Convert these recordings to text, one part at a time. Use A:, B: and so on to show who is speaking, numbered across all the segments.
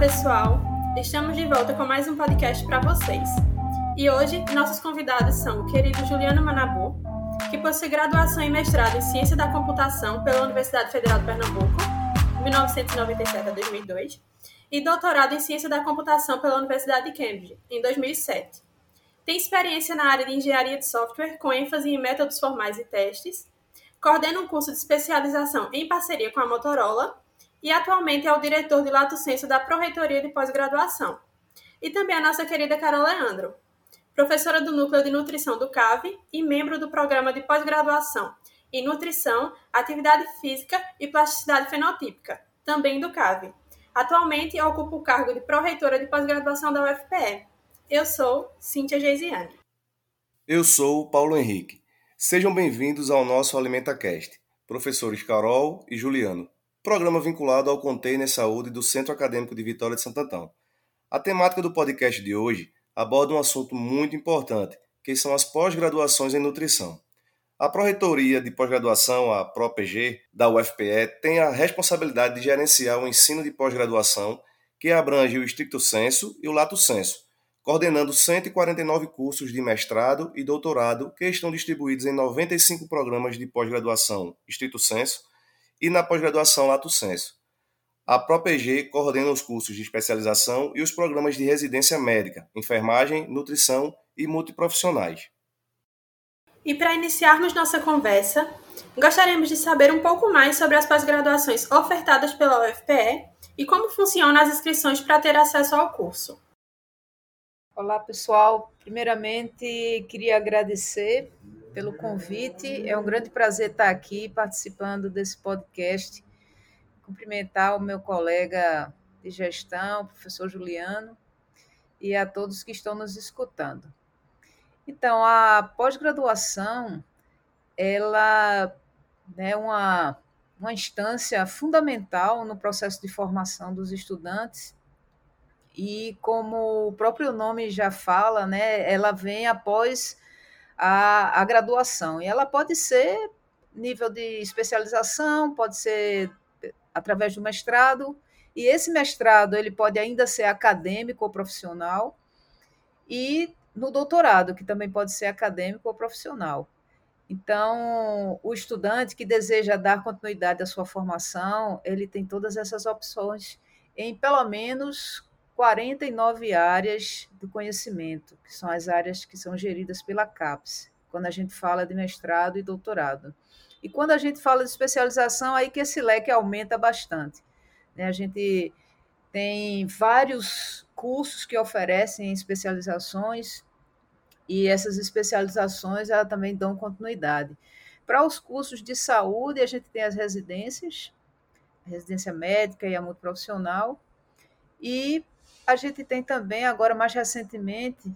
A: Pessoal. Estamos de volta com mais um podcast para vocês. E hoje nossos convidados são o querido Juliano Manabu, que possui graduação e mestrado em Ciência da Computação pela Universidade Federal de Pernambuco, 1997 a 2002, e doutorado em Ciência da Computação pela Universidade de Cambridge, em 2007. Tem experiência na área de engenharia de software, com ênfase em métodos formais e testes. Coordena um curso de especialização em parceria com a Motorola e atualmente é o diretor de Lato Senso da Pró-Reitoria de Pós-Graduação. E também a nossa querida Carol Leandro, professora do Núcleo de Nutrição do CAV e membro do Programa de Pós-Graduação em Nutrição, Atividade Física e Plasticidade Fenotípica, também do CAV. Atualmente ocupo o cargo de pró-reitora de pós-graduação da UFPE. Eu sou Cíntia Geisiane.
B: Eu sou Paulo Henrique. Sejam bem-vindos ao nosso AlimentaCast, professores Carol e Juliano, programa vinculado ao Container Saúde do Centro Acadêmico de Vitória de Santo Antão. A temática do podcast de hoje aborda um assunto muito importante, que são as pós-graduações em nutrição. A Pró-Reitoria de Pós-Graduação, a PROPG, da UFPE, tem a responsabilidade de gerenciar o ensino de pós-graduação, que abrange o estricto senso e o lato senso, coordenando 149 cursos de mestrado e doutorado que estão distribuídos em 95 programas de pós-graduação estricto senso e na pós-graduação lato senso. A PROPG coordena os cursos de especialização e os programas de residência médica, enfermagem, nutrição e multiprofissionais.
A: E para iniciarmos nossa conversa, gostaríamos de saber um pouco mais sobre as pós-graduações ofertadas pela UFPE e como funcionam as inscrições para ter acesso ao curso.
C: Olá, pessoal. Primeiramente, queria agradecer pelo convite. É um grande prazer estar aqui participando desse podcast. Cumprimentar o meu colega de gestão, o professor Juliano, e a todos que estão nos escutando. Então, a pós-graduação, ela é uma, uma instância fundamental no processo de formação dos estudantes e, como o próprio nome já fala, né, ela vem após a, a graduação. E ela pode ser nível de especialização, pode ser através do mestrado, e esse mestrado ele pode ainda ser acadêmico ou profissional, e no doutorado, que também pode ser acadêmico ou profissional. Então, o estudante que deseja dar continuidade à sua formação, ele tem todas essas opções em pelo menos 49 áreas do conhecimento, que são as áreas que são geridas pela CAPES, quando a gente fala de mestrado e doutorado. E quando a gente fala de especialização, aí que esse leque aumenta bastante. Né? A gente tem vários cursos que oferecem especializações e essas especializações elas também dão continuidade. Para os cursos de saúde, a gente tem as residências, a residência médica e a multiprofissional, e a gente tem também, agora mais recentemente,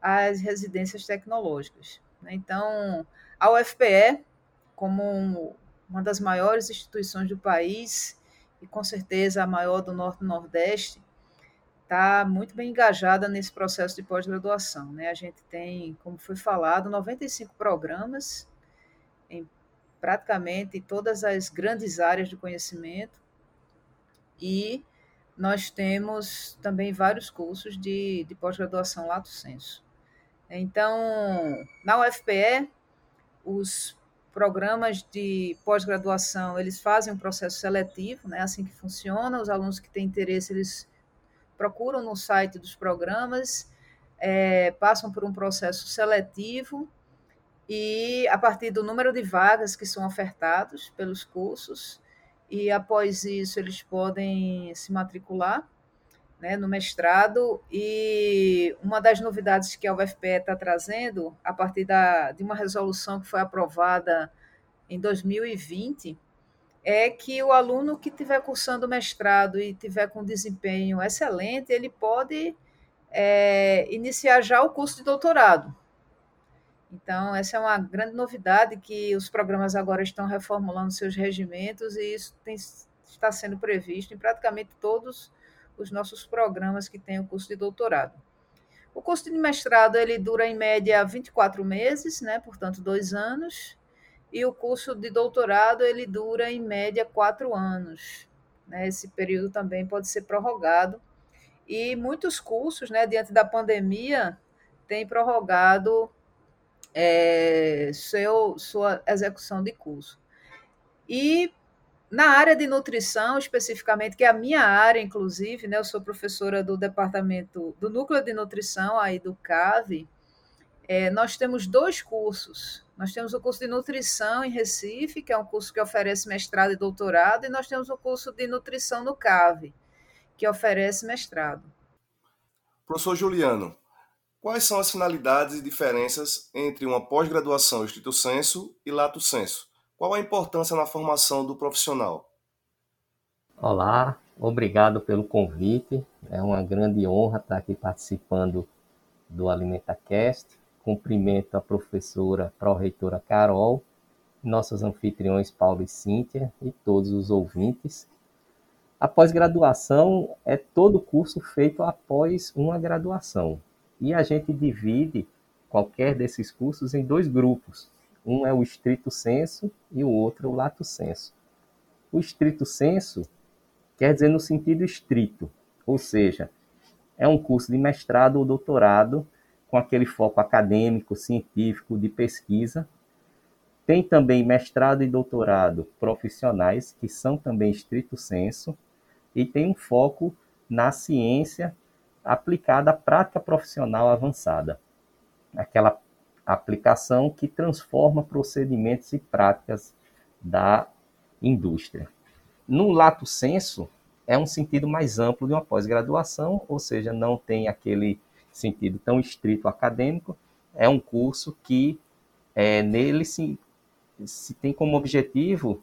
C: as residências tecnológicas. Né? Então, a UFPE, como uma das maiores instituições do país, e com certeza a maior do Norte e Nordeste, está muito bem engajada nesse processo de pós-graduação. Né? A gente tem, como foi falado, 95 programas em praticamente todas as grandes áreas do conhecimento e nós temos também vários cursos de, de pós-graduação lato senso. Então, na UFPE, os programas de pós-graduação, eles fazem um processo seletivo, né? assim que funciona, os alunos que têm interesse, eles procuram no site dos programas, é, passam por um processo seletivo e, a partir do número de vagas que são ofertados pelos cursos, e após isso eles podem se matricular né, no mestrado. E uma das novidades que a UFPE está trazendo, a partir da, de uma resolução que foi aprovada em 2020 é que o aluno que estiver cursando mestrado e tiver com desempenho excelente, ele pode é, iniciar já o curso de doutorado. Então, essa é uma grande novidade que os programas agora estão reformulando seus regimentos e isso tem, está sendo previsto em praticamente todos os nossos programas que têm o curso de doutorado. O curso de mestrado ele dura em média 24 meses, né, portanto, dois anos, e o curso de doutorado ele dura em média quatro anos. Né? Esse período também pode ser prorrogado. E muitos cursos, né, diante da pandemia, têm prorrogado é, seu, sua execução de curso. E na área de nutrição, especificamente, que é a minha área, inclusive, né, eu sou professora do departamento do Núcleo de Nutrição aí do CAVE, é, nós temos dois cursos. Nós temos o curso de nutrição em Recife, que é um curso que oferece mestrado e doutorado, e nós temos o curso de nutrição no CAVE, que oferece mestrado.
B: Professor Juliano, quais são as finalidades e diferenças entre uma pós-graduação estrito senso e lato senso? Qual a importância na formação do profissional?
D: Olá, obrigado pelo convite. É uma grande honra estar aqui participando do AlimentaCast. Cumprimento a professora pró-reitora Carol, nossos anfitriões Paulo e Cíntia e todos os ouvintes. A pós-graduação é todo curso feito após uma graduação. E a gente divide qualquer desses cursos em dois grupos. Um é o estrito senso e o outro o lato senso. O estrito senso quer dizer no sentido estrito, ou seja, é um curso de mestrado ou doutorado com aquele foco acadêmico, científico, de pesquisa. Tem também mestrado e doutorado profissionais, que são também estrito senso, e tem um foco na ciência aplicada à prática profissional avançada. Aquela aplicação que transforma procedimentos e práticas da indústria. No lato senso, é um sentido mais amplo de uma pós-graduação, ou seja, não tem aquele sentido tão estrito acadêmico, é um curso que é, nele se, se tem como objetivo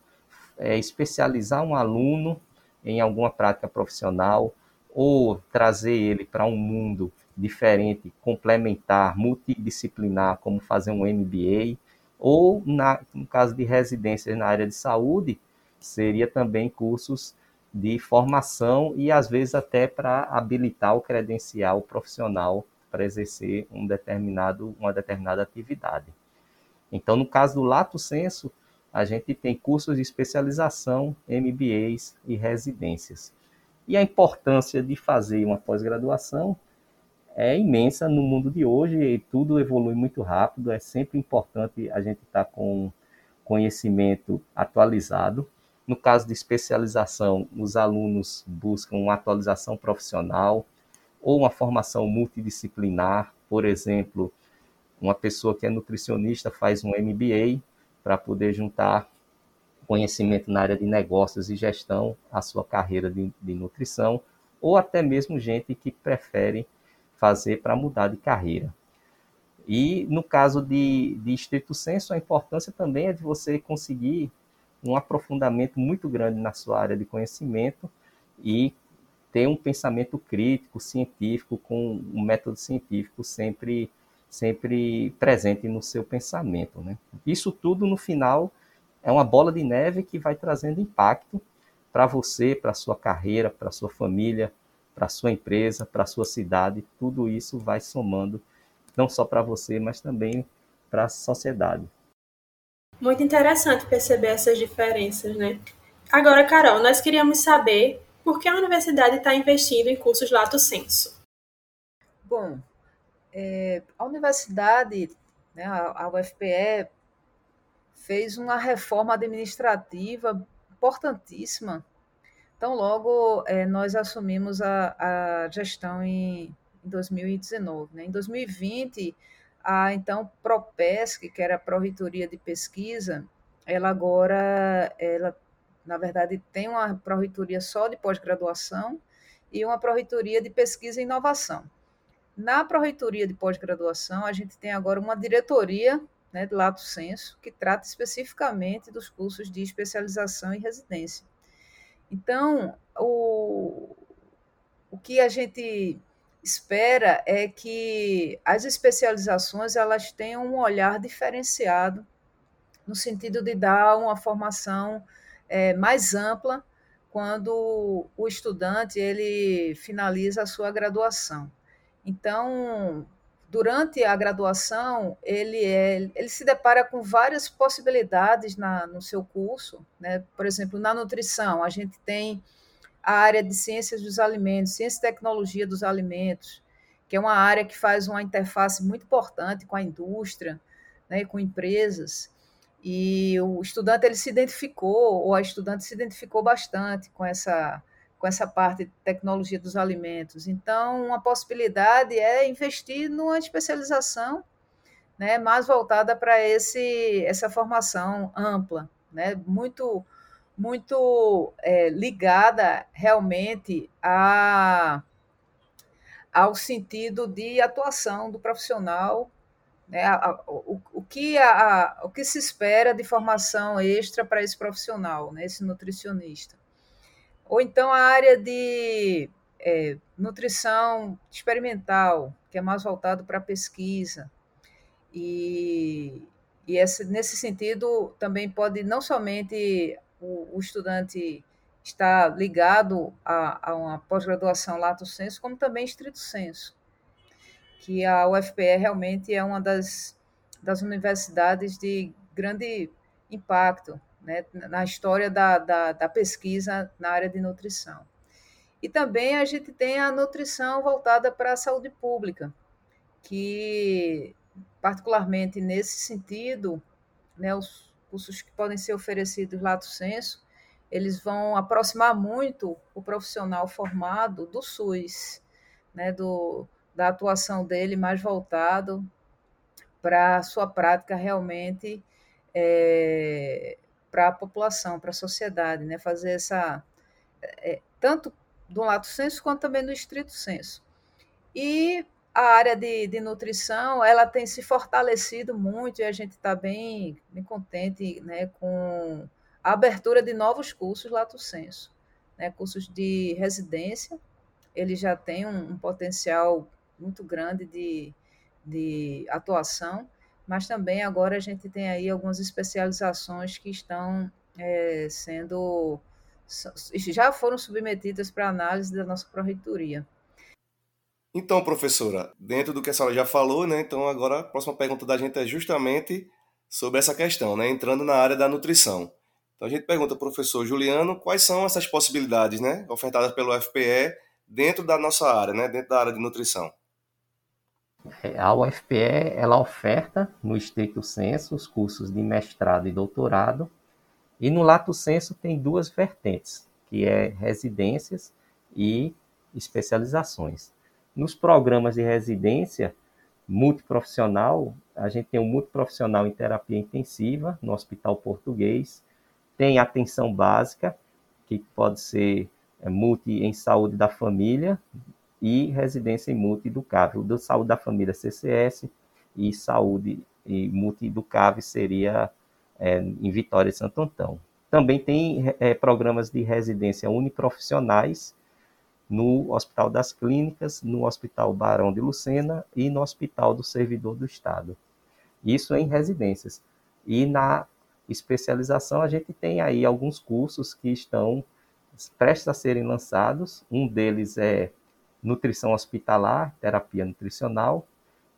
D: é, especializar um aluno em alguma prática profissional ou trazer ele para um mundo diferente, complementar, multidisciplinar, como fazer um MBA, ou na, no caso de residências na área de saúde, seria também cursos de formação e às vezes até para habilitar o credencial profissional para exercer um determinado, uma determinada atividade. Então, no caso do Lato Senso, a gente tem cursos de especialização, MBAs e residências. E a importância de fazer uma pós-graduação é imensa no mundo de hoje e tudo evolui muito rápido. É sempre importante a gente estar tá com conhecimento atualizado. No caso de especialização, os alunos buscam uma atualização profissional ou uma formação multidisciplinar. Por exemplo, uma pessoa que é nutricionista faz um MBA para poder juntar conhecimento na área de negócios e gestão à sua carreira de, de nutrição, ou até mesmo gente que prefere fazer para mudar de carreira. E no caso de, de estrito senso, a importância também é de você conseguir um aprofundamento muito grande na sua área de conhecimento e ter um pensamento crítico, científico, com um método científico sempre, sempre presente no seu pensamento. Né? Isso tudo, no final, é uma bola de neve que vai trazendo impacto para você, para a sua carreira, para a sua família, para a sua empresa, para a sua cidade, tudo isso vai somando não só para você, mas também para a sociedade.
A: Muito interessante perceber essas diferenças, né? Agora, Carol, nós queríamos saber por que a universidade está investindo em cursos lato senso.
C: Bom, é, a universidade, né, a UFPE, fez uma reforma administrativa importantíssima então, logo é, nós assumimos a, a gestão em, em 2019. Né? Em 2020, a então PROPESC, que era a Pró-Reitoria de Pesquisa, ela agora, ela, na verdade, tem uma Pró-Reitoria só de pós-graduação e uma Pró-Reitoria de Pesquisa e Inovação. Na Pró-Reitoria de Pós-Graduação, a gente tem agora uma diretoria né, de Lato Senso, que trata especificamente dos cursos de especialização e residência. Então, o, o que a gente espera é que as especializações elas tenham um olhar diferenciado no sentido de dar uma formação é, mais ampla quando o estudante ele finaliza a sua graduação. Então, durante a graduação, ele, é, ele se depara com várias possibilidades na, no seu curso. Né? Por exemplo, na nutrição, a gente tem a área de ciências dos alimentos, ciência e tecnologia dos alimentos, que é uma área que faz uma interface muito importante com a indústria, né, com empresas. E o estudante ele se identificou, ou a estudante se identificou bastante com essa, com essa parte de tecnologia dos alimentos. Então, uma possibilidade é investir numa especialização né, mais voltada para essa formação ampla, né, muito muito é, ligada realmente a, ao sentido de atuação do profissional né, a, a, o, o, que o que se espera de formação extra para esse profissional, né, esse nutricionista. Ou então a área de é, nutrição experimental, que é mais voltado para pesquisa. E, e esse, nesse sentido, também pode não somente o, o estudante estar ligado a, a uma pós-graduação lato senso, como também estrito senso que a UFPE realmente é uma das, das universidades de grande impacto né, na história da, da, da pesquisa na área de nutrição. E também a gente tem a nutrição voltada para a saúde pública, que, particularmente nesse sentido, né, os cursos que podem ser oferecidos lato senso, eles vão aproximar muito o profissional formado do SUS, né, do, da atuação dele mais voltado para a sua prática realmente é, para a população, para a sociedade, né? fazer essa, é, tanto do lato senso quanto também do estrito senso. E a área de, de nutrição, ela tem se fortalecido muito e a gente está bem, bem contente né, com a abertura de novos cursos lato senso, né, cursos de residência, ele já tem um, um potencial muito grande de, de atuação, mas também agora a gente tem aí algumas especializações que estão é, sendo já foram submetidas para análise da nossa pró-reitoria.
B: Então, professora, dentro do que a senhora já falou, né? Então agora a próxima pergunta da gente é justamente sobre essa questão, né? Entrando na área da nutrição. Então a gente pergunta professor Juliano quais são essas possibilidades, né? Ofertadas pelo FPE dentro da nossa área, né? Dentro da área de nutrição.
D: A UFPE ela oferta no estrito senso os cursos de mestrado e doutorado, e no lato senso tem duas vertentes, que é residências e especializações. Nos programas de residência multiprofissional, a gente tem um multiprofissional em terapia intensiva no Hospital Português, tem atenção básica, que pode ser é, multi em saúde da família, e residência multi-educável. Do Saúde da Família CCS e Saúde e multi-educável seria é, em Vitória e Santo Antão. Também tem é, programas de residência uniprofissionais no Hospital das Clínicas, no Hospital Barão de Lucena e no Hospital do Servidor do Estado. Isso em residências. E na especialização a gente tem aí alguns cursos que estão prestes a serem lançados. Um deles é nutrição hospitalar, terapia nutricional.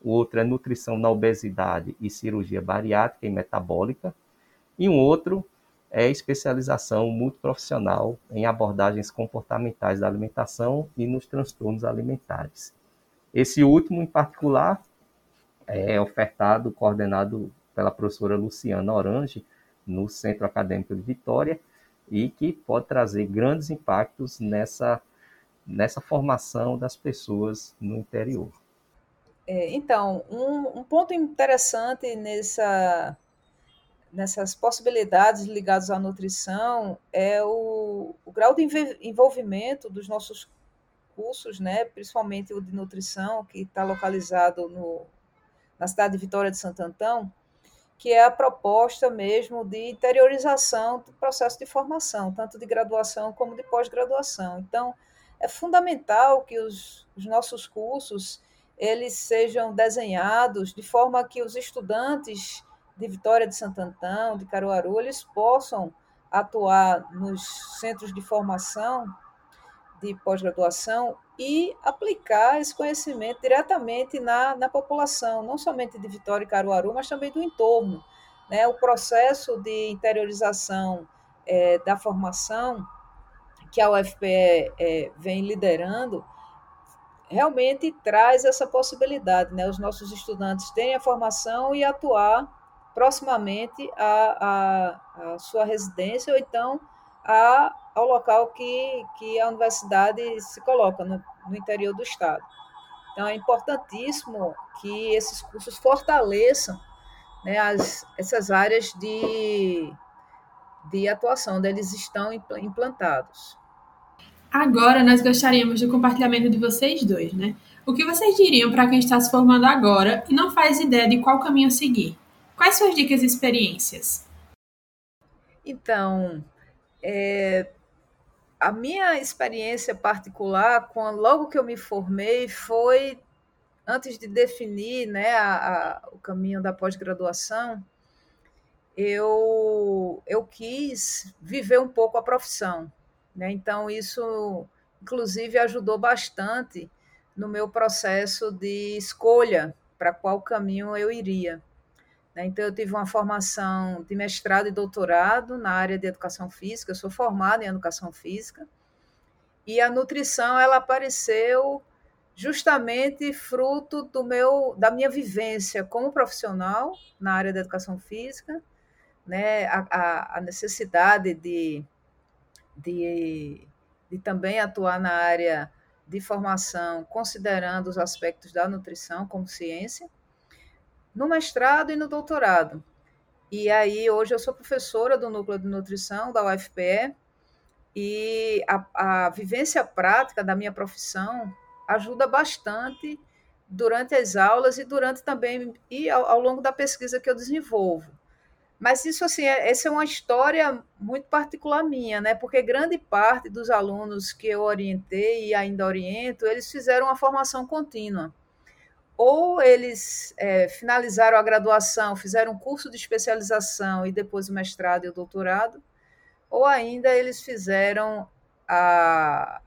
D: O outro é nutrição na obesidade e cirurgia bariátrica e metabólica. E um outro é especialização multiprofissional em abordagens comportamentais da alimentação e nos transtornos alimentares. Esse último, em particular, é ofertado, coordenado pela professora Luciana Orange, no Centro Acadêmico de Vitória, e que pode trazer grandes impactos nessa nessa formação das pessoas no interior.
C: É, então, um, um, ponto interessante nessa, nessas possibilidades ligadas à nutrição é o, o grau de envolvimento dos nossos cursos, né, principalmente o de nutrição, que está localizado no, na cidade de Vitória de Santo Antão, que é a proposta mesmo de interiorização do processo de formação, tanto de graduação como de pós-graduação. Então, é fundamental que os, os nossos cursos eles sejam desenhados de forma que os estudantes de Vitória de Santo Antão, de Caruaru, eles possam atuar nos centros de formação de pós-graduação e aplicar esse conhecimento diretamente na, na população, não somente de Vitória e Caruaru, mas também do entorno. Né? O processo de interiorização é, da formação que a UFPE é, vem liderando realmente traz essa possibilidade, né? Os nossos estudantes terem a formação e atuar proximamente à, à, à sua residência ou então a, ao local que, que a universidade se coloca, no, no interior do estado. Então, é importantíssimo que esses cursos fortaleçam né, as, essas áreas de, de atuação onde eles estão implantados.
A: Agora, nós gostaríamos do compartilhamento de vocês dois, né? O que vocês diriam para quem está se formando agora e não faz ideia de qual caminho seguir? Quais suas dicas e experiências?
C: Então, é, a minha experiência particular, logo que eu me formei, foi antes de definir né, a, a, o caminho da pós-graduação, eu, eu quis viver um pouco a profissão. Né? Então, isso, inclusive, ajudou bastante no meu processo de escolha para qual caminho eu iria. Né? Então, eu tive uma formação de mestrado e doutorado na área de educação física, eu sou formada em educação física, e a nutrição ela apareceu justamente fruto do meu da minha vivência como profissional na área da educação física, né, a, a necessidade de, de, de também atuar na área de formação, considerando os aspectos da nutrição como ciência, no mestrado e no doutorado. E aí, hoje eu sou professora do Núcleo de Nutrição da UFPE, e a, a vivência prática da minha profissão ajuda bastante durante as aulas e durante também e ao, ao longo da pesquisa que eu desenvolvo. Mas isso assim, é, essa é uma história muito particular minha, né? Porque grande parte dos alunos que eu orientei e ainda oriento, eles fizeram uma formação contínua ou eles é, finalizaram a graduação, fizeram um curso de especialização e depois o mestrado e o doutorado, ou ainda eles fizeram a,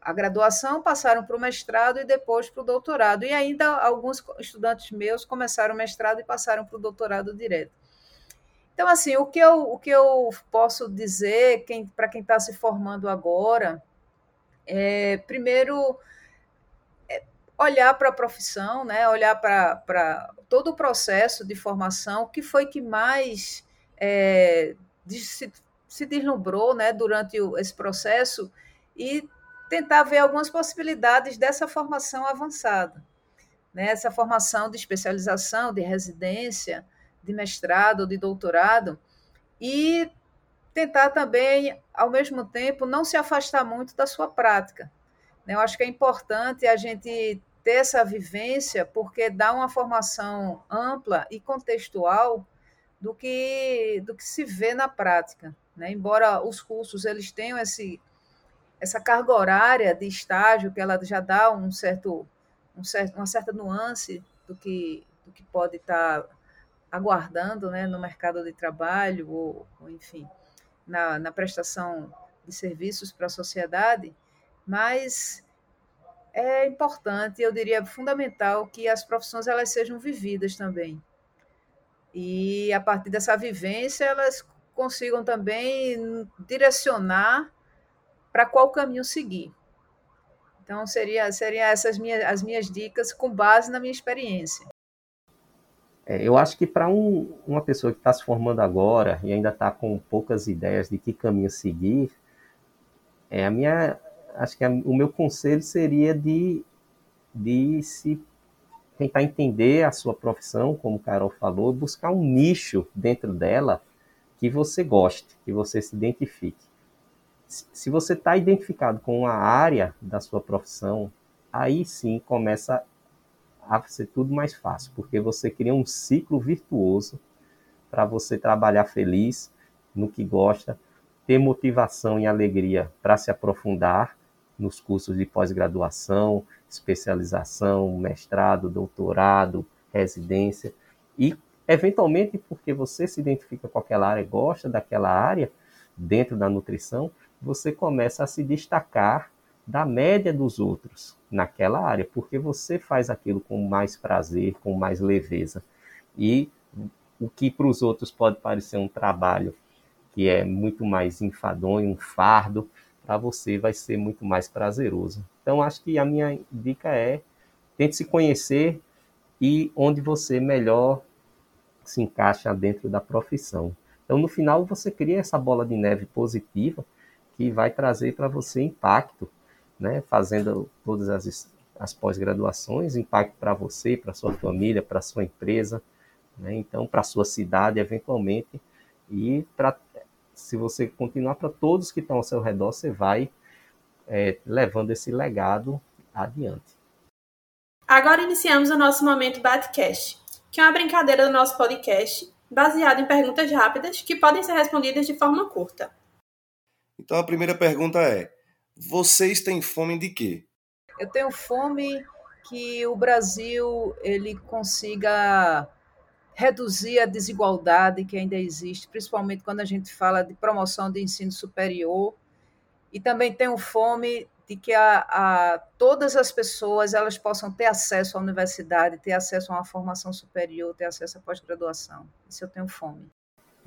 C: a graduação, passaram para o mestrado e depois para o doutorado. E ainda alguns estudantes meus começaram o mestrado e passaram para o doutorado direto. Então, assim, o que eu, o que eu posso dizer quem, para quem está se formando agora é, primeiro, olhar para a profissão, né? olhar para todo o processo de formação, o que foi que mais é, se, se deslumbrou né, durante o, esse processo e tentar ver algumas possibilidades dessa formação avançada. Né? Essa formação de especialização, de residência, de mestrado, de doutorado, e tentar também, ao mesmo tempo, não se afastar muito da sua prática. Né? Eu acho que é importante a gente ter essa vivência, porque dá uma formação ampla e contextual do que, do que se vê na prática. Né? Embora os cursos eles tenham esse, essa carga horária de estágio, que ela já dá um certo, um certo, uma certa nuance do que, do que pode estar aguardando né, no mercado de trabalho, ou, ou enfim, na, na prestação de serviços para a sociedade, mas é importante, eu diria fundamental, que as profissões elas sejam vividas também. E a partir dessa vivência, elas consigam também direcionar para qual caminho seguir. Então, seria, seriam essas minhas, as minhas dicas com base na minha experiência.
D: É, eu acho que para um, uma pessoa que está se formando agora e ainda está com poucas ideias de que caminho seguir, é, a minha acho que a, o meu conselho seria de, de se tentar entender a sua profissão, como o Carol falou, buscar um nicho dentro dela que você goste, que você se identifique. Se você está identificado com uma área da sua profissão, aí sim começa a ser tudo mais fácil, porque você cria um ciclo virtuoso para você trabalhar feliz no que gosta, ter motivação e alegria para se aprofundar nos cursos de pós-graduação, especialização, mestrado, doutorado, residência. E eventualmente porque você se identifica com aquela área, gosta daquela área dentro da nutrição, você começa a se destacar da média dos outros naquela área, porque você faz aquilo com mais prazer, com mais leveza. E o que para os outros pode parecer um trabalho que é muito mais enfadonho, um fardo, para você vai ser muito mais prazeroso. Então, acho que a minha dica é tente se conhecer e onde você melhor se encaixa dentro da profissão. Então, no final, você cria essa bola de neve positiva que vai trazer para você impacto, né? fazendo todas as, as pós-graduações, impacto para você, para sua família, para sua empresa, né? então, para sua cidade, eventualmente, e para se você continuar para todos que estão ao seu redor, você vai é, levando esse legado adiante.
A: Agora iniciamos o nosso momento Batcast, que é uma brincadeira do nosso podcast, baseado em perguntas rápidas que podem ser respondidas de forma curta.
B: Então a primeira pergunta é: vocês têm fome de quê?
C: Eu tenho fome que o Brasil ele consiga reduzir a desigualdade que ainda existe, principalmente quando a gente fala de promoção de ensino superior. E também tenho fome de que a, a, todas as pessoas elas possam ter acesso à universidade, ter acesso a uma formação superior, ter acesso à pós-graduação. Isso eu tenho fome.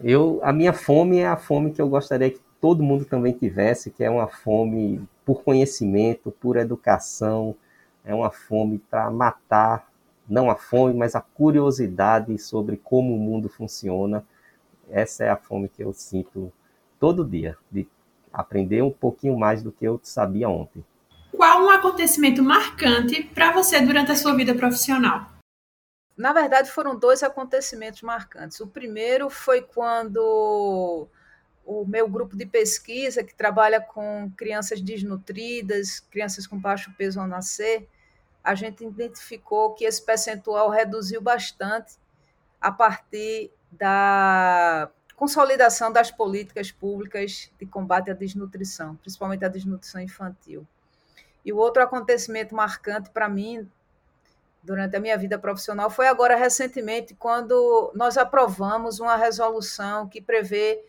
D: Eu, a minha fome é a fome que eu gostaria que todo mundo também tivesse, que é uma fome por conhecimento, por educação, é uma fome para matar, não a fome, mas a curiosidade sobre como o mundo funciona. Essa é a fome que eu sinto todo dia, de aprender um pouquinho mais do que eu sabia ontem.
A: Qual um acontecimento marcante para você durante a sua vida profissional?
C: Na verdade, foram dois acontecimentos marcantes. O primeiro foi quando o meu grupo de pesquisa, que trabalha com crianças desnutridas, crianças com baixo peso ao nascer, a gente identificou que esse percentual reduziu bastante a partir da consolidação das políticas públicas de combate à desnutrição, principalmente à desnutrição infantil. E o outro acontecimento marcante para mim durante a minha vida profissional foi agora recentemente quando nós aprovamos uma resolução que prevê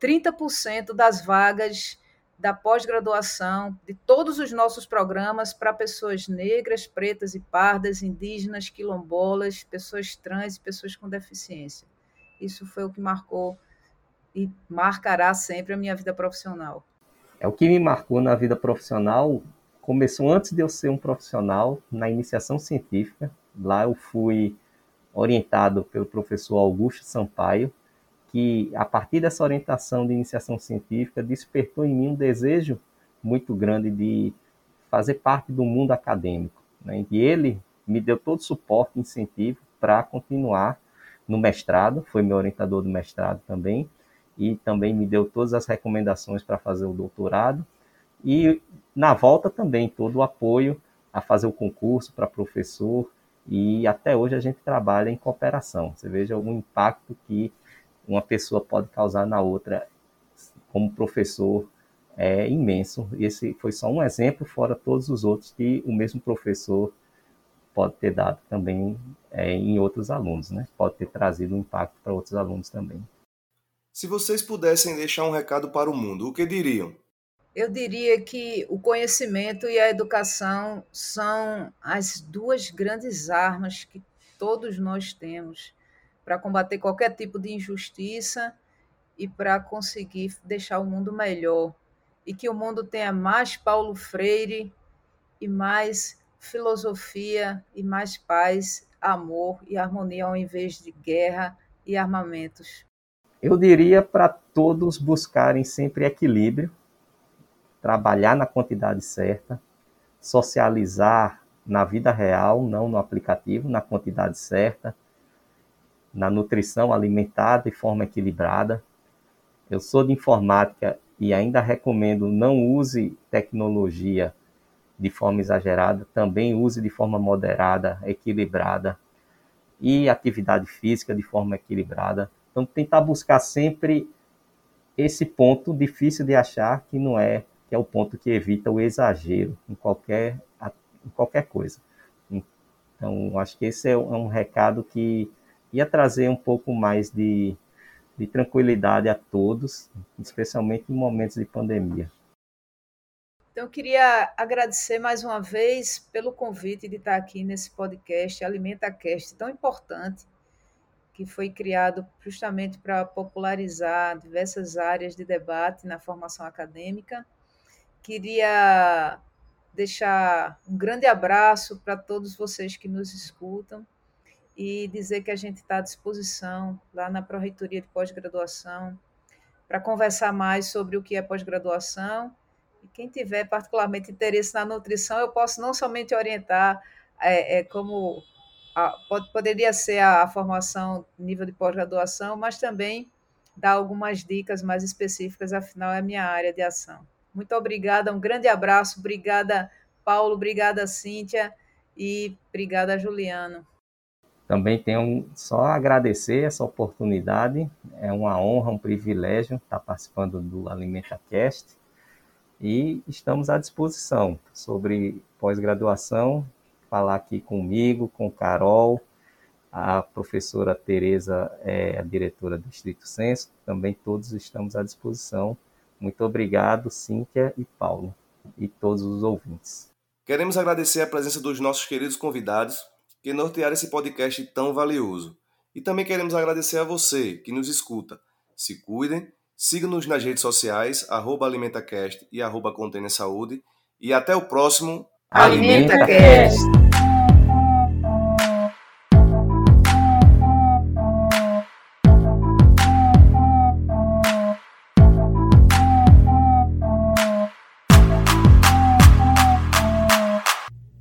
C: 30% das vagas da pós-graduação de todos os nossos programas para pessoas negras, pretas e pardas, indígenas, quilombolas, pessoas trans e pessoas com deficiência. Isso foi o que marcou e marcará sempre a minha vida profissional.
D: É o que me marcou na vida profissional. Começou antes de eu ser um profissional, na iniciação científica. Lá eu fui orientado pelo professor Augusto Sampaio, que a partir dessa orientação de iniciação científica despertou em mim um desejo muito grande de fazer parte do mundo acadêmico. Né? E ele me deu todo o suporte e incentivo para continuar no mestrado, foi meu orientador do mestrado também, e também me deu todas as recomendações para fazer o doutorado. E na volta também todo o apoio a fazer o concurso para professor e até hoje a gente trabalha em cooperação. Você veja o impacto que uma pessoa pode causar na outra como professor é imenso. Esse foi só um exemplo, fora todos os outros que o mesmo professor pode ter dado também é, em outros alunos, né? Pode ter trazido um impacto para outros alunos também.
B: Se vocês pudessem deixar um recado para o mundo, o que diriam?
C: Eu diria que o conhecimento e a educação são as duas grandes armas que todos nós temos para combater qualquer tipo de injustiça e para conseguir deixar o mundo melhor. E que o mundo tenha mais Paulo Freire e mais filosofia e mais paz, amor e harmonia ao invés de guerra e armamentos.
D: Eu diria para todos buscarem sempre equilíbrio, trabalhar na quantidade certa, socializar na vida real, não no aplicativo, na quantidade certa, na nutrição alimentar de forma equilibrada. Eu sou de informática e ainda recomendo não use tecnologia de forma exagerada, também use de forma moderada, equilibrada e atividade física de forma equilibrada Então, tentar buscar sempre esse ponto difícil de achar que não é, que é o ponto que evita o exagero em qualquer, em qualquer coisa. Então, acho que esse é um recado que ia trazer um pouco mais de, de tranquilidade a todos, especialmente em momentos de pandemia.
C: Então, eu queria agradecer mais uma vez pelo convite de estar aqui nesse podcast Alimenta Cast, tão importante, que foi criado justamente para popularizar diversas áreas de debate na formação acadêmica. Queria deixar um grande abraço para todos vocês que nos escutam e dizer que a gente está à disposição lá na Pró-Reitoria de Pós-Graduação para conversar mais sobre o que é pós-graduação. E quem tiver particularmente interesse na nutrição, eu posso não somente orientar é, é como a, pode, poderia ser a, a formação nível de pós-graduação, mas também dar algumas dicas mais específicas, afinal é a minha área de ação. Muito obrigada, um grande abraço, obrigada Paulo, obrigada Cíntia e obrigada Juliano.
D: Também tenho só agradecer essa oportunidade, é uma honra, um privilégio estar participando do AlimentaCast e estamos à disposição sobre pós-graduação, falar aqui comigo, com Carol, a professora Tereza é a diretora do Distrito Censo, também todos estamos à disposição. Muito obrigado, Cíntia e Paulo, e todos os ouvintes.
B: Queremos agradecer a presença dos nossos queridos convidados que nortearam esse podcast tão valioso. E também queremos agradecer a você que nos escuta. Se cuidem, siga-nos nas redes sociais, AlimentaCast e arroba Saúde. E até o próximo
C: AlimentaCast!